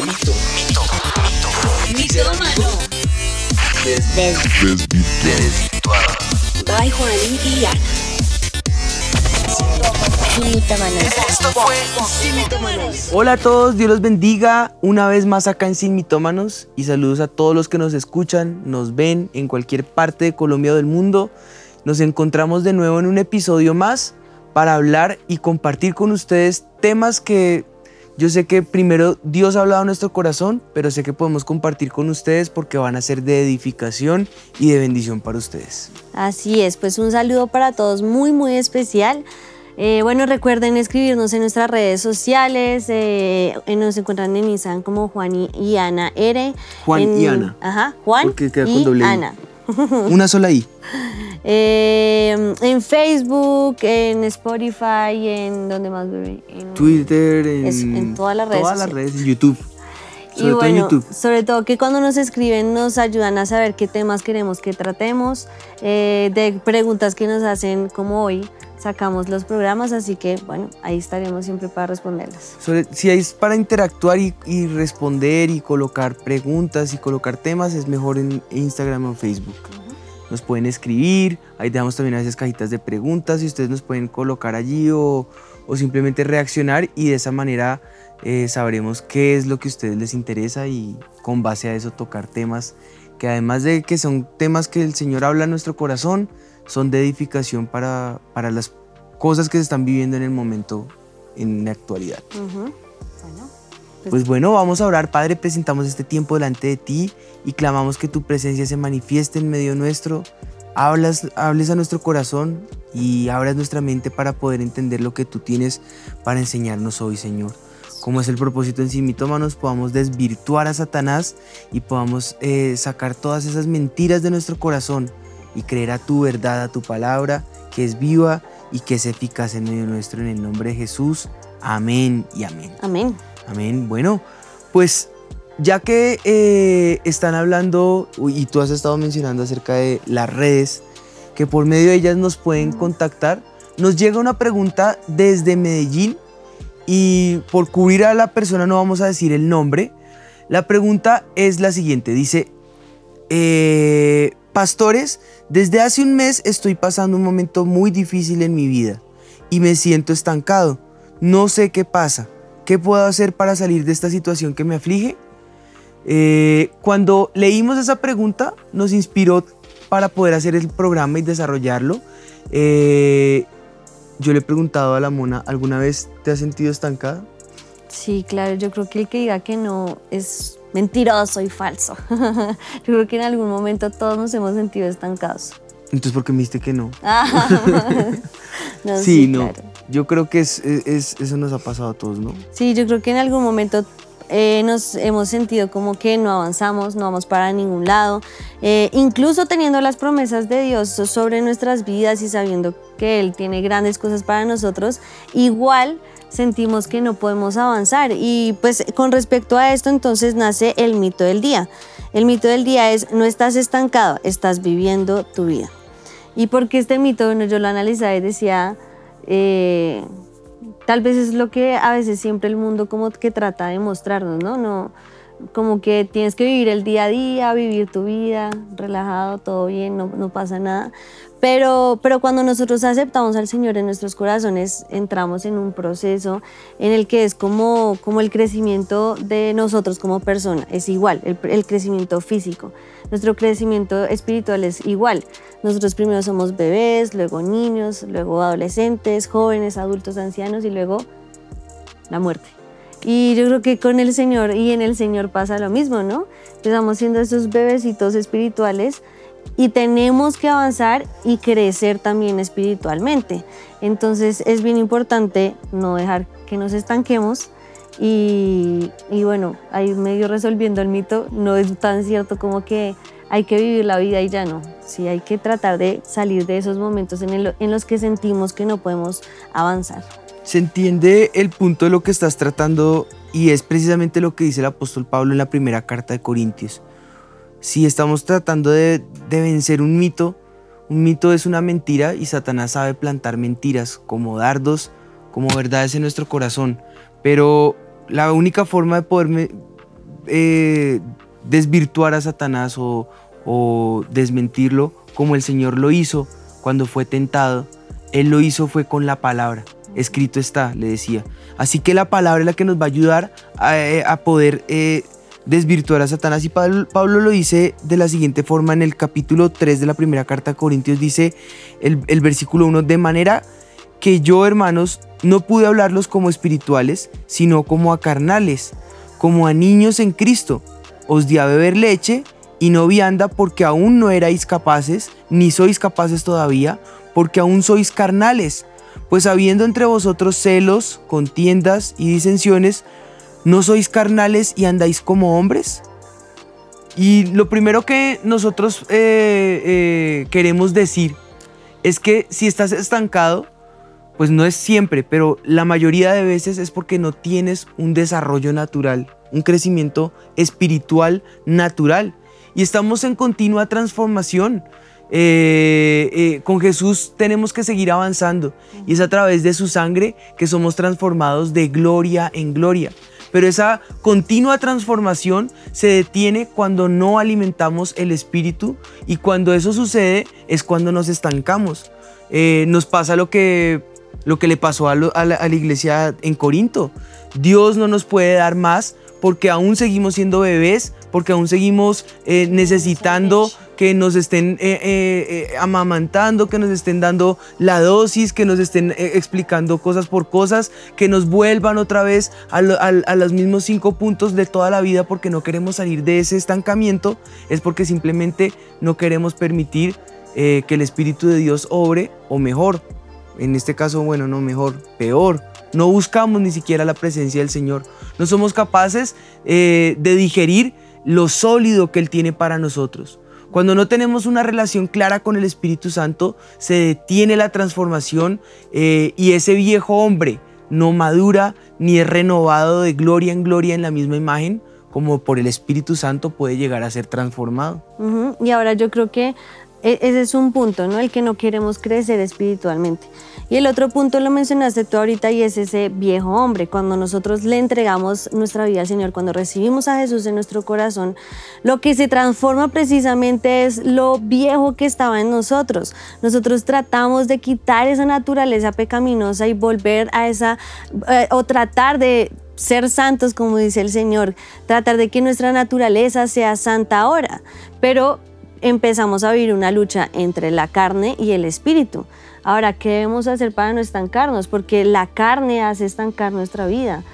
Mito. Mitómano. By Juan y Ana. Hola a todos, Dios los bendiga una vez más acá en Sin Mitómanos y saludos a todos los que nos escuchan, nos ven en cualquier parte de Colombia o del mundo. Nos encontramos de nuevo en un episodio más para hablar y compartir con ustedes temas que yo sé que primero Dios ha hablado a nuestro corazón, pero sé que podemos compartir con ustedes porque van a ser de edificación y de bendición para ustedes. Así es, pues un saludo para todos muy, muy especial. Eh, bueno, recuerden escribirnos en nuestras redes sociales. eh, nos encuentran en Instagram como Juan y, Ana R. Juan En- y Ana. Ajá, Juan Porque queda con y doble I. Ana. Una sola I. Eh, en Facebook, en Spotify, en donde más bebé. En- Twitter, en, todas las redes Todas las redes, en YouTube. Y Sobre todo en bueno, YouTube. sobre todo que cuando nos escriben nos ayudan a saber qué temas queremos que tratemos, eh, de preguntas que nos hacen como hoy, sacamos los programas, así que bueno, ahí estaremos siempre para responderlas. Sobre- si es para interactuar y, y responder y colocar preguntas y colocar temas, es mejor en Instagram o en Facebook. Nos pueden escribir, ahí dejamos también a veces cajitas de preguntas y ustedes nos pueden colocar allí o, o simplemente reaccionar y de esa manera eh, sabremos qué es lo que a ustedes les interesa y con base a eso tocar temas que además de que son temas que el Señor habla en nuestro corazón, son de edificación para, para las cosas que se están viviendo en el momento, en la actualidad. Bueno, Pues bueno, vamos a orar, Padre, presentamos este tiempo delante de ti y clamamos que tu presencia se manifieste en medio nuestro. Hablas, hables a nuestro corazón y abras nuestra mente para poder entender lo que tú tienes para enseñarnos hoy, Señor. Como es el propósito en sí, podamos desvirtuar a Satanás y podamos eh, sacar todas esas mentiras de nuestro corazón y creer a tu verdad, a tu palabra, que es viva y que es eficaz en medio nuestro. En el nombre de Jesús. Amén y amén. amén. Amén. Bueno, pues ya que eh, están hablando y tú has estado mencionando acerca de las redes, que por medio de ellas nos pueden contactar, nos llega una pregunta desde Medellín y por cubrir a la persona no vamos a decir el nombre. La pregunta es la siguiente, dice, eh, pastores, desde hace un mes estoy pasando un momento muy difícil en mi vida y me siento estancado. No sé qué pasa. ¿Qué puedo hacer para salir de esta situación que me aflige? Eh, cuando leímos esa pregunta nos inspiró para poder hacer el programa y desarrollarlo. Eh, yo le he preguntado a la mona, ¿alguna vez te has sentido estancada? Sí, claro, yo creo que el que diga que no es mentiroso y falso. yo creo que en algún momento todos nos hemos sentido estancados. Entonces, ¿por qué me dijiste que no? No, sí, no. claro. Yo creo que es, es- es- eso nos ha pasado a todos, ¿no? Sí, yo creo que en algún momento eh, nos hemos sentido como que no avanzamos, no vamos para ningún lado, Eh, incluso teniendo las promesas de Dios sobre nuestras vidas y sabiendo que Él tiene grandes cosas para nosotros, igual sentimos que no podemos avanzar. Y pues con respecto a esto entonces nace el mito del día. El mito del día es, no estás estancado, estás viviendo tu vida. Y porque este mito, bueno, yo lo analizaba y decía, eh, tal vez es lo que a veces siempre el mundo como que trata de mostrarnos, ¿no? No, como que tienes que vivir el día a día, vivir tu vida, relajado, todo bien, no, no pasa nada. Pero, pero cuando nosotros aceptamos al Señor en nuestros corazones, entramos en un proceso en el que es como, como el crecimiento de nosotros como persona, es igual, el, el crecimiento físico. Nuestro crecimiento espiritual es igual. Nosotros primero somos bebés, luego niños, luego adolescentes, jóvenes, adultos, ancianos y luego la muerte. Y yo creo que con el Señor y en el Señor pasa lo mismo, ¿no? Empezamos siendo esos bebecitos espirituales y tenemos que avanzar y crecer también espiritualmente. Entonces es bien importante no dejar que nos estanquemos y, y bueno, ahí medio resolviendo el mito, no es tan cierto como que hay que vivir la vida y ya no. Sí, hay que tratar de salir de esos momentos en, el- en los que sentimos que no podemos avanzar. Se entiende el punto de lo que estás tratando y es precisamente lo que dice el apóstol Pablo en la primera carta de Corintios. Si estamos tratando de, de vencer un mito, un mito es una mentira y Satanás sabe plantar mentiras como dardos, como verdades en nuestro corazón. Pero la única forma de poder eh, desvirtuar a Satanás o, o desmentirlo como el Señor lo hizo cuando fue tentado. Él lo hizo fue con la palabra. Escrito está, le decía. Así que la palabra es la que nos va a ayudar a, eh, poder eh, desvirtuar a Satanás. Y Pablo, lo dice de la siguiente forma en el capítulo 3 de la primera carta a Corintios. Dice el, el versículo 1, de manera que yo, hermanos, no pude hablarlos como espirituales, sino como a carnales, como a niños en Cristo. Os di a beber leche y no vianda porque aún no erais capaces, ni sois capaces todavía, porque aún sois carnales. Pues habiendo entre vosotros celos, contiendas y disensiones, ¿no sois carnales y andáis como hombres? Y lo primero que nosotros eh, eh, queremos decir es que si estás estancado, pues no es siempre, pero la mayoría de veces es porque no tienes un desarrollo natural, un crecimiento espiritual natural y estamos en continua transformación. Eh, eh, con Jesús tenemos que seguir avanzando y es a través de su sangre que somos transformados de gloria en gloria. Pero esa continua transformación se detiene cuando no alimentamos el espíritu y cuando eso sucede es cuando nos estancamos. Eh, nos pasa lo que, lo que le pasó a, a la iglesia en Corinto. Dios no nos puede dar más porque aún seguimos siendo bebés, porque aún seguimos eh, necesitando que nos estén eh, eh, amamantando, que nos estén dando la dosis, que nos estén explicando cosas por cosas, que nos vuelvan otra vez a, a, los mismos cinco puntos de toda la vida porque no queremos salir de ese estancamiento, es porque simplemente no queremos permitir que el Espíritu de Dios obre o mejor, en este caso, bueno, no mejor, peor, no buscamos ni siquiera la presencia del Señor. No somos capaces de digerir lo sólido que Él tiene para nosotros. Cuando no tenemos una relación clara con el Espíritu Santo, se detiene la transformación eh, y ese viejo hombre no madura ni es renovado de gloria en gloria en la misma imagen, como por el Espíritu Santo puede llegar a ser transformado. Y ahora yo creo que e, ese es un punto, ¿no? El que no queremos crecer espiritualmente. Y el otro punto lo mencionaste tú ahorita y es ese viejo hombre. Cuando nosotros le entregamos nuestra vida al Señor, cuando recibimos a Jesús en nuestro corazón, lo que se transforma precisamente es lo viejo que estaba en nosotros. Nosotros tratamos de quitar esa naturaleza pecaminosa y volver a esa, eh, o tratar de ser santos, como dice el Señor, tratar de que nuestra naturaleza sea santa ahora. Pero empezamos a vivir una lucha entre la carne y el espíritu. Ahora, ¿qué debemos hacer para no estancarnos? Porque la carne hace estancar nuestra vida.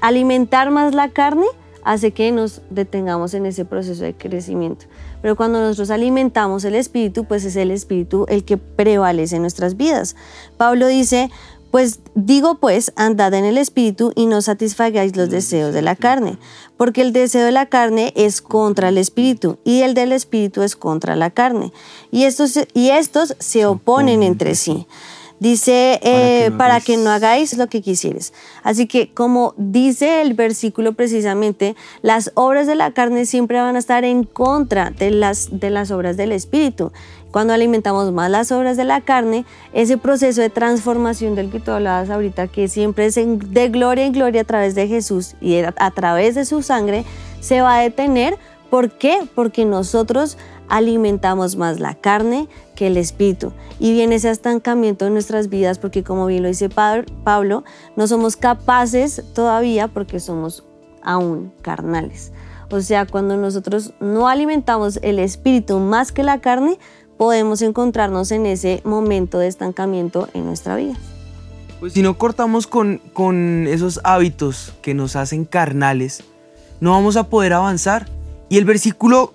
alimentar más la carne hace que nos detengamos en ese proceso de crecimiento. Pero cuando nosotros alimentamos el espíritu, pues es el espíritu el que prevalece en nuestras vidas. Pablo dice, pues digo pues, andad en el espíritu y no satisfagáis los deseos de la carne, porque el deseo de la carne es contra el espíritu y el del espíritu es contra la carne. Y estos, y estos se oponen entre sí. Dice, para, que, no eh, hagáis lo que quisieres. Así que como dice el versículo precisamente, las obras de la carne siempre van a estar en contra de las, de las obras del Espíritu. Cuando alimentamos más las obras de la carne, ese proceso de transformación del que tú hablabas ahorita, que siempre es de gloria en gloria a través de Jesús y a través de su sangre, se va a detener. ¿Por qué? Porque nosotros alimentamos más la carne que el espíritu. Y viene ese estancamiento en nuestras vidas porque como bien lo dice Pablo, no somos capaces todavía porque somos aún carnales. O sea, cuando nosotros no alimentamos el espíritu más que la carne, podemos encontrarnos en ese momento de estancamiento en nuestra vida. Pues si no cortamos con, con esos hábitos que nos hacen carnales, no vamos a poder avanzar. Y el versículo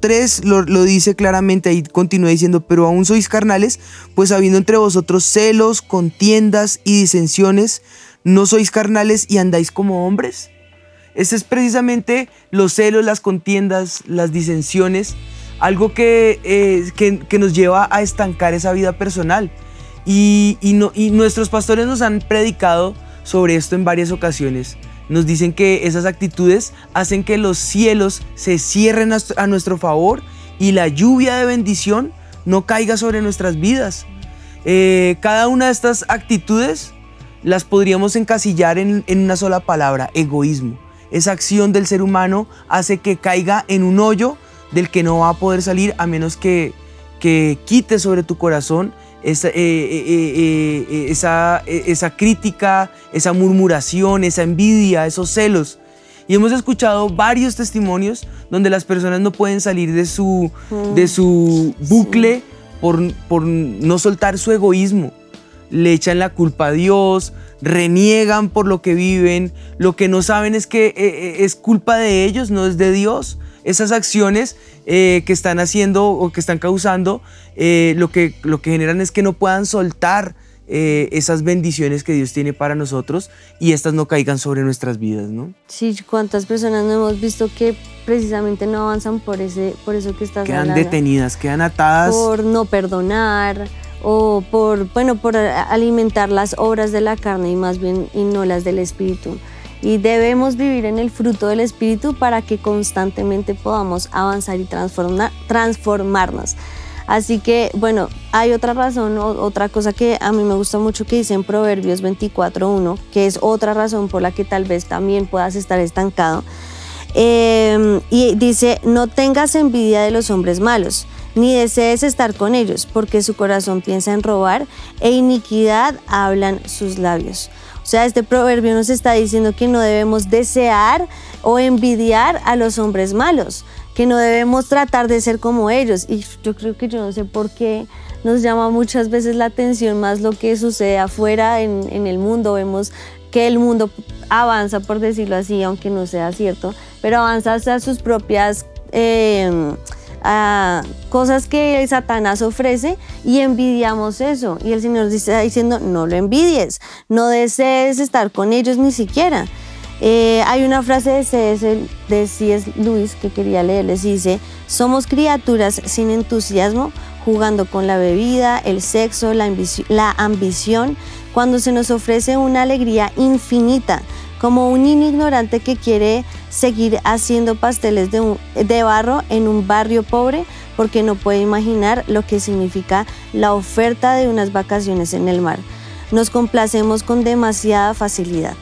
3 lo, lo, dice claramente, ahí continúa diciendo, pero aún sois carnales, pues habiendo entre vosotros celos, contiendas y disensiones, ¿no sois carnales y andáis como hombres? Ese es precisamente los celos, las contiendas, las disensiones algo eh, que, que, nos lleva a estancar esa vida personal. Y, no, y nuestros pastores nos han predicado sobre esto en varias ocasiones. Nos dicen que esas actitudes hacen que los cielos se cierren a nuestro favor y la lluvia de bendición no caiga sobre nuestras vidas. Eh, cada una de estas actitudes las podríamos encasillar en, en una sola palabra, egoísmo. esa acción del ser humano hace que caiga en un hoyo del que no va a poder salir a menos que, que quite sobre tu corazón esa, eh, eh, eh, esa, esa crítica, esa murmuración, esa envidia, esos celos. Y hemos escuchado varios testimonios donde las personas no pueden salir de su, de mm. su bucle por, por no soltar su egoísmo. Le echan la culpa a Dios, reniegan por lo que viven, lo que no saben es que es culpa de ellos, no es de Dios esas acciones eh, que están haciendo o que están causando, eh, lo, que, lo que generan es que no puedan soltar eh, esas bendiciones que Dios tiene para nosotros y estas no caigan sobre nuestras vidas, ¿no? Sí, cuántas personas no hemos visto que precisamente no avanzan por, ese, por eso que estás Quedan detenidas, quedan atadas. Por no perdonar o por, bueno, por alimentar las obras de la carne y más bien y no las del espíritu y debemos vivir en el fruto del Espíritu para que constantemente podamos avanzar y transformar, transformarnos. Así que, bueno, hay otra razón, otra cosa que a mí me gusta mucho que dice en Proverbios 24.1, que es otra razón por la que tal vez también puedas estar estancado. Em, y dice, no tengas envidia de los hombres malos, ni desees estar con ellos, porque su corazón piensa en robar e iniquidad hablan sus labios. O sea, este proverbio nos está diciendo que no debemos desear o envidiar a los hombres malos, que no debemos tratar de ser como ellos. Y yo creo que yo no sé por qué nos llama muchas veces la atención más lo que sucede afuera en, el mundo. Vemos que el mundo avanza, por decirlo así, aunque no sea cierto, pero avanza hacia sus propias... Eh, cosas que Satanás ofrece y envidiamos eso. Y el Señor está diciendo, no lo envidies, no desees estar con ellos ni siquiera. Eh, hay una frase de C.S. de C.S. Luis que quería leerles, dice, somos criaturas sin entusiasmo, jugando con la bebida, el sexo, la, la ambición, cuando se nos ofrece una alegría infinita, como un niño ignorante que quiere seguir haciendo pasteles de, barro en un barrio pobre porque no puede imaginar lo que significa la oferta de unas vacaciones en el mar. Nos complacemos con demasiada facilidad.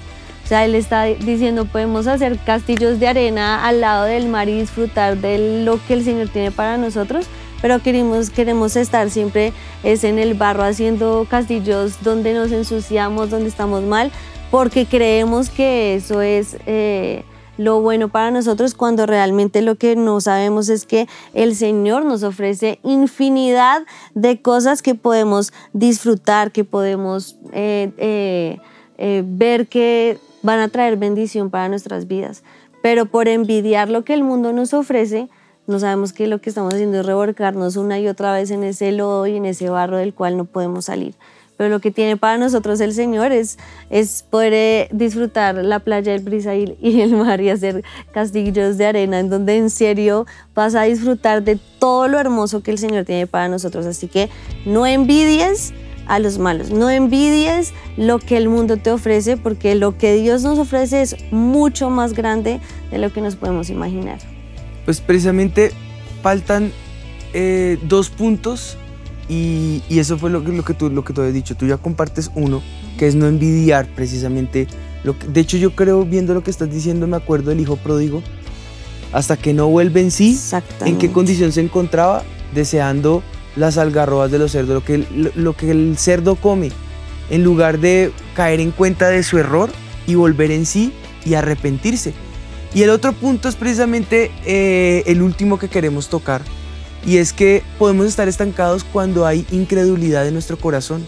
O sea, él está diciendo, podemos hacer castillos de arena al lado del mar y disfrutar de lo que el Señor tiene para nosotros, pero queremos, queremos estar siempre es en el barro haciendo castillos donde nos ensuciamos, donde estamos mal, porque creemos que eso es eh, lo bueno para nosotros cuando realmente lo que no sabemos es que el Señor nos ofrece infinidad de cosas que podemos disfrutar, que podemos eh, eh, ver que van a traer bendición para nuestras vidas. Pero por envidiar lo que el mundo nos ofrece, no sabemos que lo que estamos haciendo es revolcarnos una y otra vez en ese lodo y en ese barro del cual no podemos salir pero lo que tiene para nosotros el Señor es, es poder eh, disfrutar la playa, el brisa y, el mar y hacer castillos de arena en donde en serio vas a disfrutar de todo lo hermoso que el Señor tiene para nosotros. Así que no envidies a los malos, no envidies lo que el mundo te ofrece porque lo que Dios nos ofrece es mucho más grande de lo que nos podemos imaginar. Pues precisamente faltan eh, dos puntos y, eso fue lo que, lo, que tú, lo que tú habías dicho. Tú ya compartes uno, que es no envidiar precisamente. Lo que, de hecho, yo creo, viendo lo que estás diciendo, me acuerdo del hijo pródigo. Hasta que no vuelve en sí, en qué condición se encontraba, deseando las algarrobas de los cerdos, lo que, lo, que el cerdo come, en lugar de caer en cuenta de su error y volver en sí y arrepentirse. Y el otro punto es precisamente eh, el último que queremos tocar, y es que podemos estar estancados cuando hay incredulidad en nuestro corazón.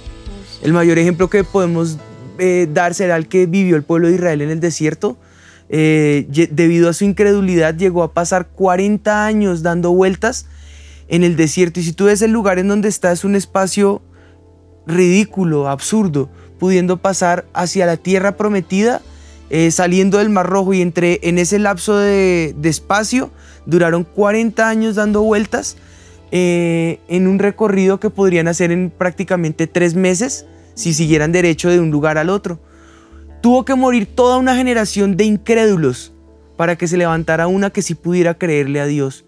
El mayor ejemplo que podemos eh, dar será el que vivió el pueblo de Israel en el desierto. Eh, debido a su incredulidad llegó a pasar 40 años dando vueltas en el desierto. Y si tú ves el lugar en donde está, es un espacio ridículo, absurdo, pudiendo pasar hacia la tierra prometida, eh, saliendo del Mar Rojo y entre en ese lapso de, de espacio duraron 40 años dando vueltas eh, en un recorrido que podrían hacer en prácticamente tres meses si siguieran derecho de un lugar al otro. Tuvo que morir toda una generación de incrédulos para que se levantara una que sí pudiera creerle a Dios.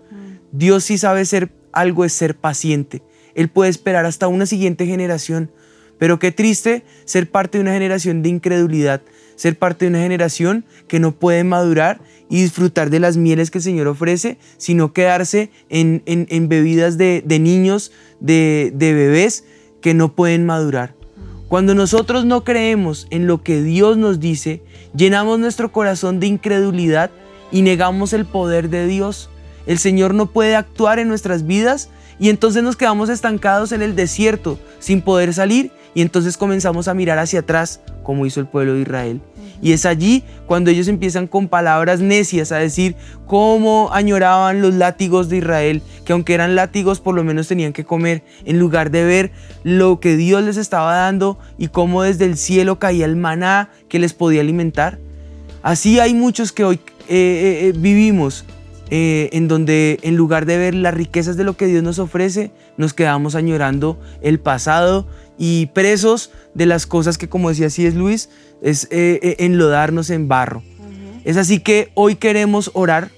Dios sí sabe ser algo es ser paciente. Él puede esperar hasta una siguiente generación. Pero qué triste ser parte de una generación de incredulidad, ser parte de una generación que no puede madurar y disfrutar de las mieles que el Señor ofrece, sino quedarse en, bebidas de, niños, de, de bebés que no pueden madurar. Cuando nosotros no creemos en lo que Dios nos dice, llenamos nuestro corazón de incredulidad y negamos el poder de Dios. El Señor no puede actuar en nuestras vidas y entonces nos quedamos estancados en el desierto sin poder salir y entonces comenzamos a mirar hacia atrás como hizo el pueblo de Israel. Y es allí cuando ellos empiezan con palabras necias a decir cómo añoraban los látigos de Israel, que aunque eran látigos por lo menos tenían que comer, en lugar de ver lo que Dios les estaba dando y cómo desde el cielo caía el maná que les podía alimentar. Así hay muchos que hoy eh, eh, eh, vivimos en donde en lugar de ver las riquezas de lo que Dios nos ofrece, nos quedamos añorando el pasado y presos de las cosas que, como decía así es Luis, es eh, eh, enlodarnos en barro. Es así que hoy queremos orar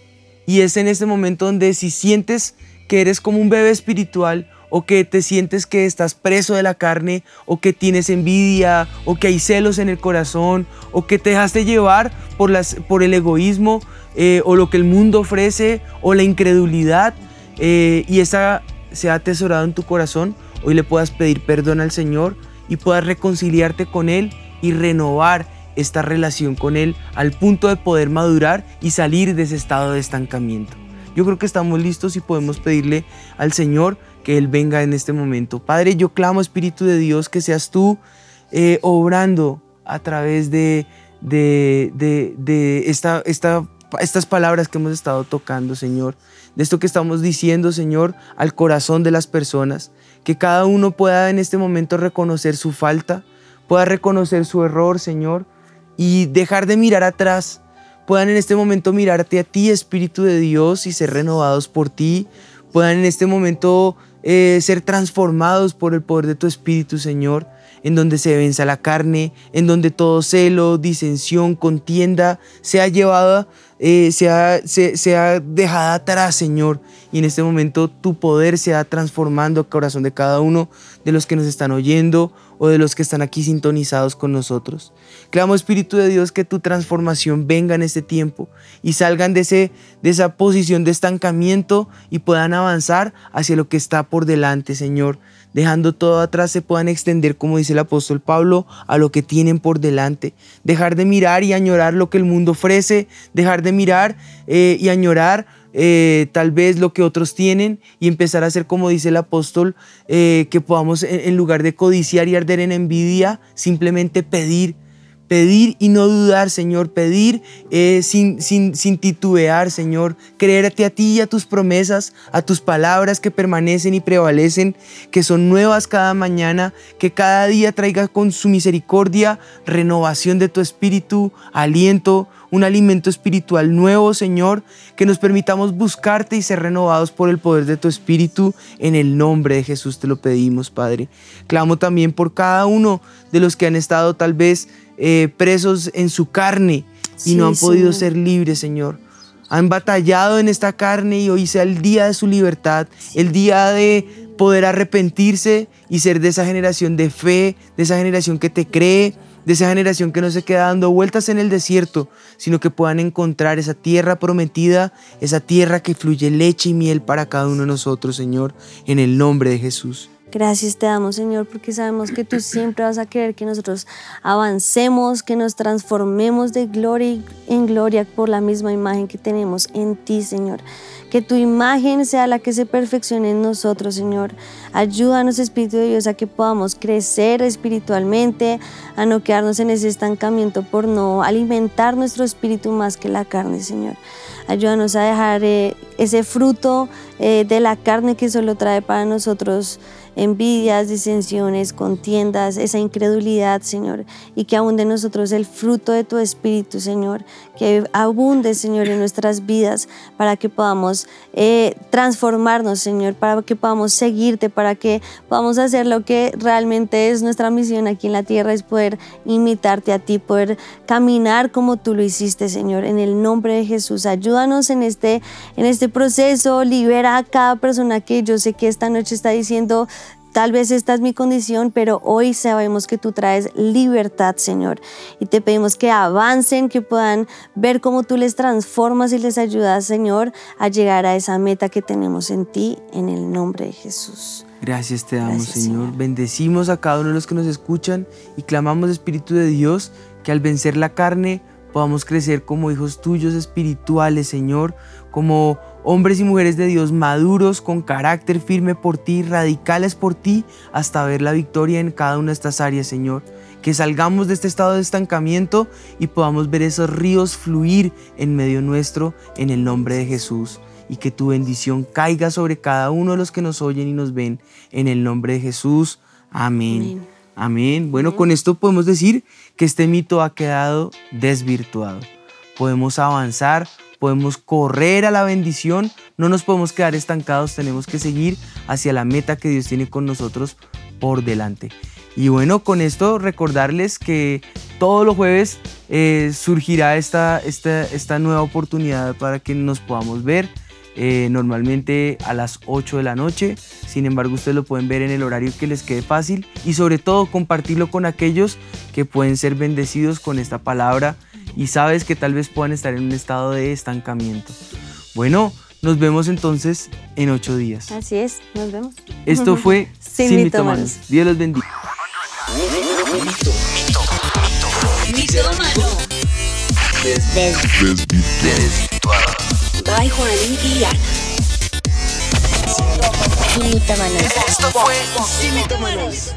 y es en este momento donde si sientes que eres como un bebé espiritual o que te sientes que estás preso de la carne o que tienes envidia o que hay celos en el corazón o que te dejaste llevar por, las, por el egoísmo eh, o lo que el mundo ofrece o la incredulidad y esa se ha atesorado en tu corazón, hoy le puedas pedir perdón al Señor y puedas reconciliarte con Él y renovar esta relación con Él al punto de poder madurar y salir de ese estado de estancamiento. Yo creo que estamos listos y podemos pedirle al Señor que Él venga en este momento. Padre, yo clamo, Espíritu de Dios, que seas tú eh, obrando a través de, de, de, esta, esta, estas palabras que hemos estado tocando, Señor. De esto que estamos diciendo, Señor, al corazón de las personas que cada uno pueda en este momento reconocer su falta, pueda reconocer su error, Señor, y dejar de mirar atrás. Puedan en este momento mirarte a ti, Espíritu de Dios, y ser renovados por ti. Puedan en este momento eh, ser transformados por el poder de tu Espíritu, Señor, en donde se venza la carne, en donde todo celo, disensión, contienda sea llevada, eh, sea, sea dejada atrás, Señor, y en este momento tu poder sea transformando el corazón de cada uno de los que nos están oyendo o de los que están aquí sintonizados con nosotros. Clamo Espíritu de Dios que tu transformación venga en este tiempo y salgan de, ese, de esa posición de estancamiento y puedan avanzar hacia lo que está por delante, Señor. Dejando todo atrás se puedan extender, como dice el apóstol Pablo, a lo que tienen por delante. Dejar de mirar y añorar lo que el mundo ofrece, dejar de mirar eh, y añorar eh, tal vez lo que otros tienen y empezar a hacer como dice el apóstol, eh, que podamos en lugar de codiciar y arder en envidia, simplemente pedir, pedir y no dudar, Señor, pedir eh, sin, sin, sin, titubear, Señor, creerte a ti y a tus promesas, a tus palabras que permanecen y prevalecen, que son nuevas cada mañana, que cada día traiga con su misericordia renovación de tu espíritu, aliento, un alimento espiritual nuevo, Señor, que nos permitamos buscarte y ser renovados por el poder de tu Espíritu. En el nombre de Jesús te lo pedimos, Padre. Clamo también por cada uno de los que han estado tal vez eh, presos en su carne y no han podido ser libres, Señor. Han batallado en esta carne y hoy sea el día de su libertad, el día de poder arrepentirse y ser de esa generación de fe, de esa generación que te cree, de esa generación que no se queda dando vueltas en el desierto, sino que puedan encontrar esa tierra prometida, esa tierra que fluye leche y miel para cada uno de nosotros, Señor, en el nombre de Jesús. Gracias te damos, Señor, porque sabemos que tú siempre vas a querer que nosotros avancemos, que nos transformemos de gloria en gloria por la misma imagen que tenemos en ti, Señor. Que tu imagen sea la que se perfeccione en nosotros, Señor. Ayúdanos, Espíritu de Dios, a que podamos crecer espiritualmente, a no quedarnos en ese estancamiento por no alimentar nuestro espíritu más que la carne, Señor. Ayúdanos a dejar eh, ese fruto eh, de la carne que solo trae para nosotros envidias, disensiones, contiendas, esa incredulidad, Señor, y que abunde en nosotros el fruto de tu Espíritu, Señor, que abunde, Señor, en nuestras vidas para que podamos eh, transformarnos, Señor, para que podamos seguirte, para que podamos hacer lo que realmente es nuestra misión aquí en la tierra, es poder imitarte a ti, poder caminar como tú lo hiciste, Señor, en el nombre de Jesús. Ayúdanos en este, en este proceso, libera a cada persona que yo sé que esta noche está diciendo, Tal vez esta es mi condición, pero hoy sabemos que tú traes libertad, Señor. Y te pedimos que avancen, que puedan ver cómo tú les transformas y les ayudas, Señor, a llegar a esa meta que tenemos en ti, en el nombre de Jesús. Gracias te damos, Señor. Bendecimos a cada uno de los que nos escuchan y clamamos, Espíritu de Dios, que al vencer la carne podamos crecer como hijos tuyos espirituales, Señor, como hombres y mujeres de Dios maduros, con carácter firme por ti, radicales por ti, hasta ver la victoria en cada una de estas áreas, Señor. Que salgamos de este estado de estancamiento y podamos ver esos ríos fluir en medio nuestro en el nombre de Jesús. Y que tu bendición caiga sobre cada uno de los que nos oyen y nos ven en el nombre de Jesús. Amén. Amén. Bueno, con esto podemos decir que este mito ha quedado desvirtuado. Podemos avanzar, podemos correr a la bendición, no nos podemos quedar estancados, tenemos que seguir hacia la meta que Dios tiene con nosotros por delante. Y bueno, con esto recordarles que todos los jueves eh, surgirá esta, esta, esta, nueva oportunidad para que nos podamos ver. Eh, normalmente a las 8 de la noche. Sin embargo, ustedes lo pueden ver en el horario que les quede fácil y sobre todo compartirlo con aquellos que pueden ser bendecidos con esta palabra y sabes que tal vez puedan estar en un estado de estancamiento. Bueno, nos vemos entonces en ocho días. Así es, nos vemos. Esto fue Sin, Sin Mitomanos. Dios los bendiga. Sin Mitomanos. Esto fue Sin Mitomanos.